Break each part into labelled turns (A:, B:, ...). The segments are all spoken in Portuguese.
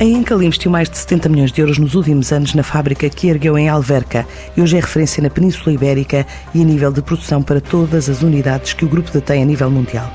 A: A Encal investiu mais de 70 milhões de euros nos últimos anos na fábrica que ergueu em Alverca e hoje é referência na Península Ibérica e a nível de produção para todas as unidades que o grupo detém a nível mundial.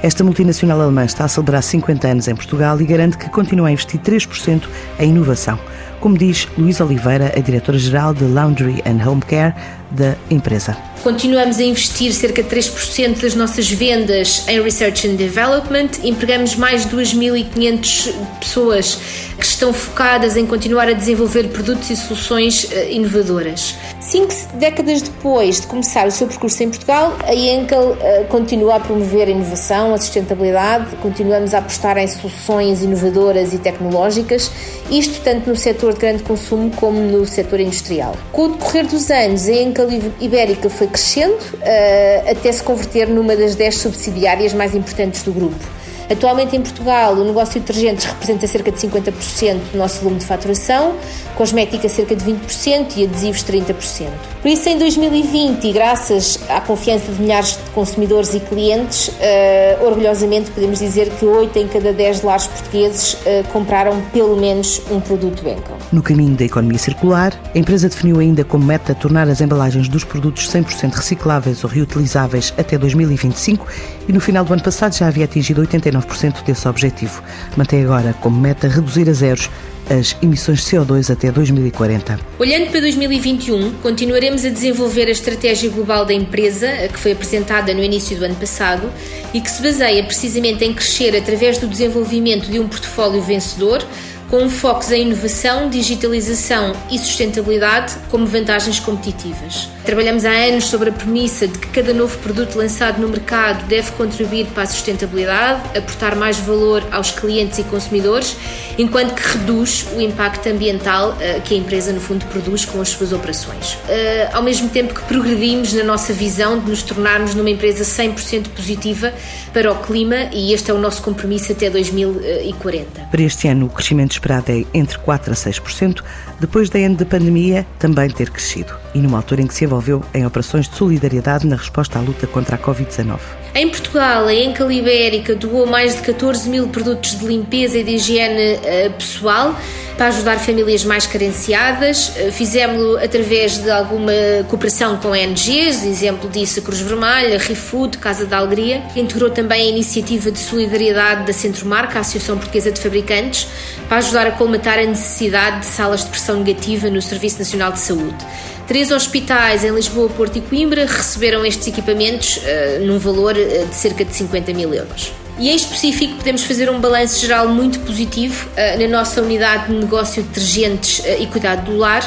A: Esta multinacional alemã está a celebrar 50 anos em Portugal e garante que continua a investir 3% em inovação, como diz Luís Oliveira, a diretora-geral de Laundry and Home Care da empresa.
B: Continuamos a investir cerca de 3% das nossas vendas em Research and Development. Empregamos mais de 2.500 pessoas que estão focadas em continuar a desenvolver produtos e soluções eh, inovadoras. Cinco décadas depois de começar o seu percurso em Portugal, a Enkel uh, continua a promover a inovação, a sustentabilidade, continuamos a apostar em soluções inovadoras e tecnológicas, isto tanto no setor de grande consumo como no setor industrial. Com o decorrer dos anos, a Enkel Ibérica foi crescendo uh, até se converter numa das 10 subsidiárias mais importantes do grupo. Atualmente em Portugal, o negócio de detergentes representa cerca de 50% do nosso volume de faturação, cosmética cerca de 20% e adesivos 30%. Por isso, em 2020, e graças à confiança de milhares de consumidores e clientes, uh, orgulhosamente podemos dizer que 8 em cada 10 lares portugueses uh, compraram pelo menos um produto Enkel.
A: No caminho da economia circular, a empresa definiu ainda como meta tornar as embalagens dos produtos 100% recicláveis ou reutilizáveis até 2025 e no final do ano passado já havia atingido 89 99% desse objetivo. Mantém agora como meta reduzir a zeros as emissões de CO2 até 2040.
B: Olhando para 2021, continuaremos a desenvolver a estratégia global da empresa, que foi apresentada no início do ano passado e que se baseia precisamente em crescer através do desenvolvimento de um portfólio vencedor com focos em inovação, digitalização e sustentabilidade como vantagens competitivas. Trabalhamos há anos sobre a premissa de que cada novo produto lançado no mercado deve contribuir para a sustentabilidade, aportar mais valor aos clientes e consumidores, enquanto que reduz o impacto ambiental eh, que a empresa, no fundo, produz com as suas operações. Eh, ao mesmo tempo que progredimos na nossa visão de nos tornarmos numa empresa 100% positiva para o clima e este é o nosso compromisso até 2040.
A: Para este ano, o crescimento esperado é entre 4% a 6%, depois da ano de pandemia também ter crescido, e numa altura em que se envolveu em operações de solidariedade na resposta à luta contra a Covid-19.
B: Em Portugal, a Encal Ibérica doou mais de 14 mil produtos de limpeza e de higiene uh, pessoal para ajudar famílias mais carenciadas. Uh, Fizemos-lo através de alguma cooperação com ONGs, exemplo disso a Cruz Vermelha, ReFood, Casa da Alegria. Integrou também a iniciativa de solidariedade da Centro Marca, a Associação Portuguesa de Fabricantes, para ajudar a colmatar a necessidade de salas de pressão negativa no Serviço Nacional de Saúde. Três hospitais em Lisboa, Porto e Coimbra receberam estes equipamentos uh, num valor uh, de cerca de 50 mil euros. E em específico podemos fazer um balanço geral muito positivo uh, na nossa unidade de negócio de detergentes e cuidado do lar,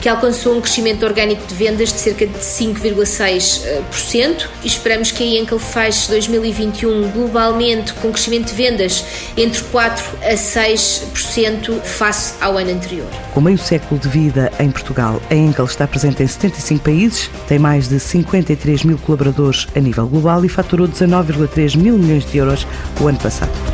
B: que alcançou um crescimento orgânico de vendas de cerca de 5,6% e esperamos que a Enkel feche 2021 globalmente com crescimento de vendas entre 4 a 6% face ao ano anterior.
A: Com meio século de vida em Portugal, a Enkel está presente em 75 países, tem mais de 53 mil colaboradores a nível global e faturou 19,3 mil milhões de euros o ano passado.